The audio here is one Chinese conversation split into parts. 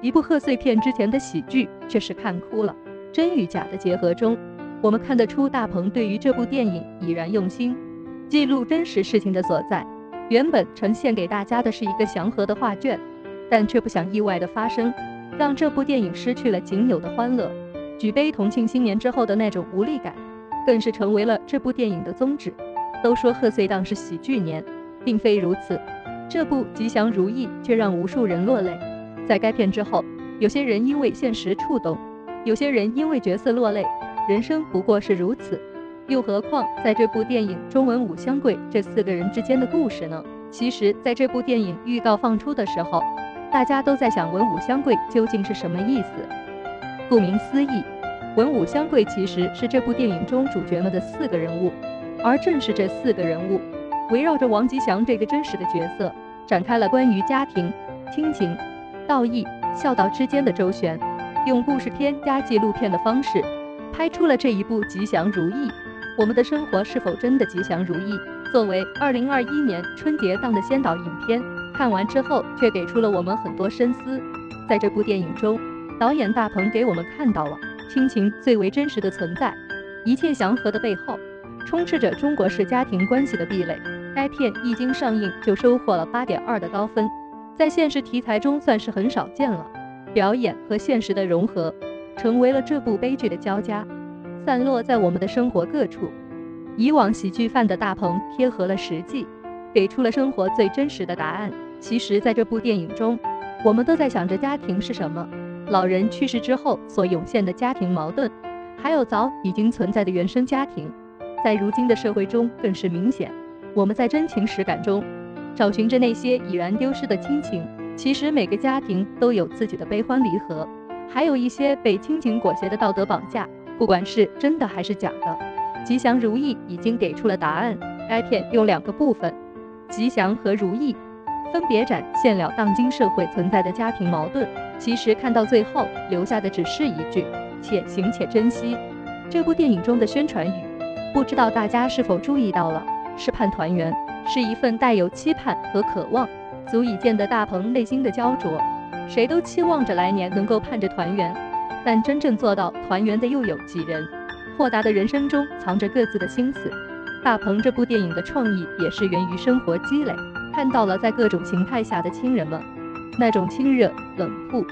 一部贺岁片之前的喜剧却是看哭了。真与假的结合中，我们看得出大鹏对于这部电影已然用心，记录真实事情的所在。原本呈现给大家的是一个祥和的画卷，但却不想意外的发生，让这部电影失去了仅有的欢乐。举杯同庆新年之后的那种无力感，更是成为了这部电影的宗旨。都说贺岁档是喜剧年，并非如此。这部《吉祥如意》却让无数人落泪。在该片之后，有些人因为现实触动，有些人因为角色落泪。人生不过是如此，又何况在这部电影中文武香贵这四个人之间的故事呢？其实，在这部电影预告放出的时候，大家都在想文武香贵究竟是什么意思。顾名思义，文武香贵其实是这部电影中主角们的四个人物，而正是这四个人物，围绕着王吉祥这个真实的角色，展开了关于家庭、亲情、道义、孝道之间的周旋，用故事片加纪录片的方式，拍出了这一部吉祥如意。我们的生活是否真的吉祥如意？作为二零二一年春节档的先导影片，看完之后却给出了我们很多深思。在这部电影中。导演大鹏给我们看到了亲情最为真实的存在，一切祥和的背后，充斥着中国式家庭关系的壁垒。该片一经上映就收获了八点二的高分，在现实题材中算是很少见了。表演和现实的融合，成为了这部悲剧的交加，散落在我们的生活各处。以往喜剧范的大鹏贴合了实际，给出了生活最真实的答案。其实，在这部电影中，我们都在想着家庭是什么。老人去世之后所涌现的家庭矛盾，还有早已经存在的原生家庭，在如今的社会中更是明显。我们在真情实感中找寻着那些已然丢失的亲情。其实每个家庭都有自己的悲欢离合，还有一些被亲情裹挟的道德绑架。不管是真的还是假的，吉祥如意已经给出了答案。该片用两个部分，吉祥和如意，分别展现了当今社会存在的家庭矛盾。其实看到最后，留下的只是一句“且行且珍惜”。这部电影中的宣传语，不知道大家是否注意到了？是盼团圆，是一份带有期盼和渴望，足以见得大鹏内心的焦灼。谁都期望着来年能够盼着团圆，但真正做到团圆的又有几人？豁达的人生中藏着各自的心思。大鹏这部电影的创意也是源于生活积累，看到了在各种形态下的亲人们。那种亲热冷酷，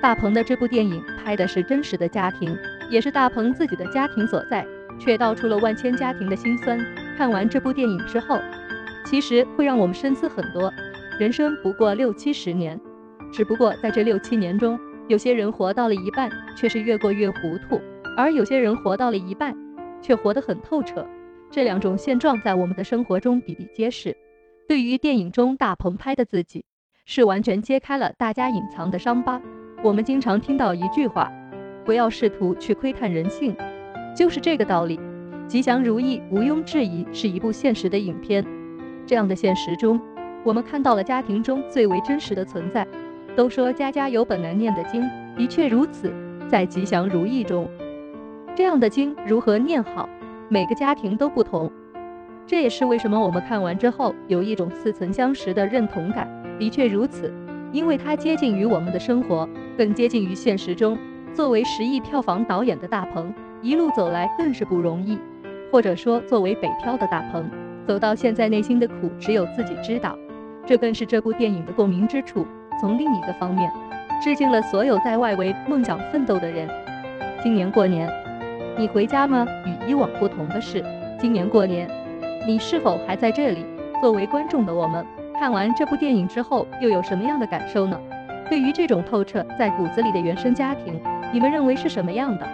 大鹏的这部电影拍的是真实的家庭，也是大鹏自己的家庭所在，却道出了万千家庭的辛酸。看完这部电影之后，其实会让我们深思很多。人生不过六七十年，只不过在这六七年中，有些人活到了一半，却是越过越糊涂；而有些人活到了一半，却活得很透彻。这两种现状在我们的生活中比比皆是。对于电影中大鹏拍的自己。是完全揭开了大家隐藏的伤疤。我们经常听到一句话：“不要试图去窥探人性”，就是这个道理。吉祥如意毋庸置疑是一部现实的影片。这样的现实中，我们看到了家庭中最为真实的存在。都说家家有本难念的经，的确如此。在吉祥如意中，这样的经如何念好，每个家庭都不同。这也是为什么我们看完之后有一种似曾相识的认同感。的确如此，因为它接近于我们的生活，更接近于现实中。作为十亿票房导演的大鹏，一路走来更是不容易。或者说，作为北漂的大鹏，走到现在内心的苦只有自己知道。这更是这部电影的共鸣之处。从另一个方面，致敬了所有在外围梦想奋斗的人。今年过年，你回家吗？与以往不同的是，今年过年，你是否还在这里？作为观众的我们。看完这部电影之后，又有什么样的感受呢？对于这种透彻在骨子里的原生家庭，你们认为是什么样的？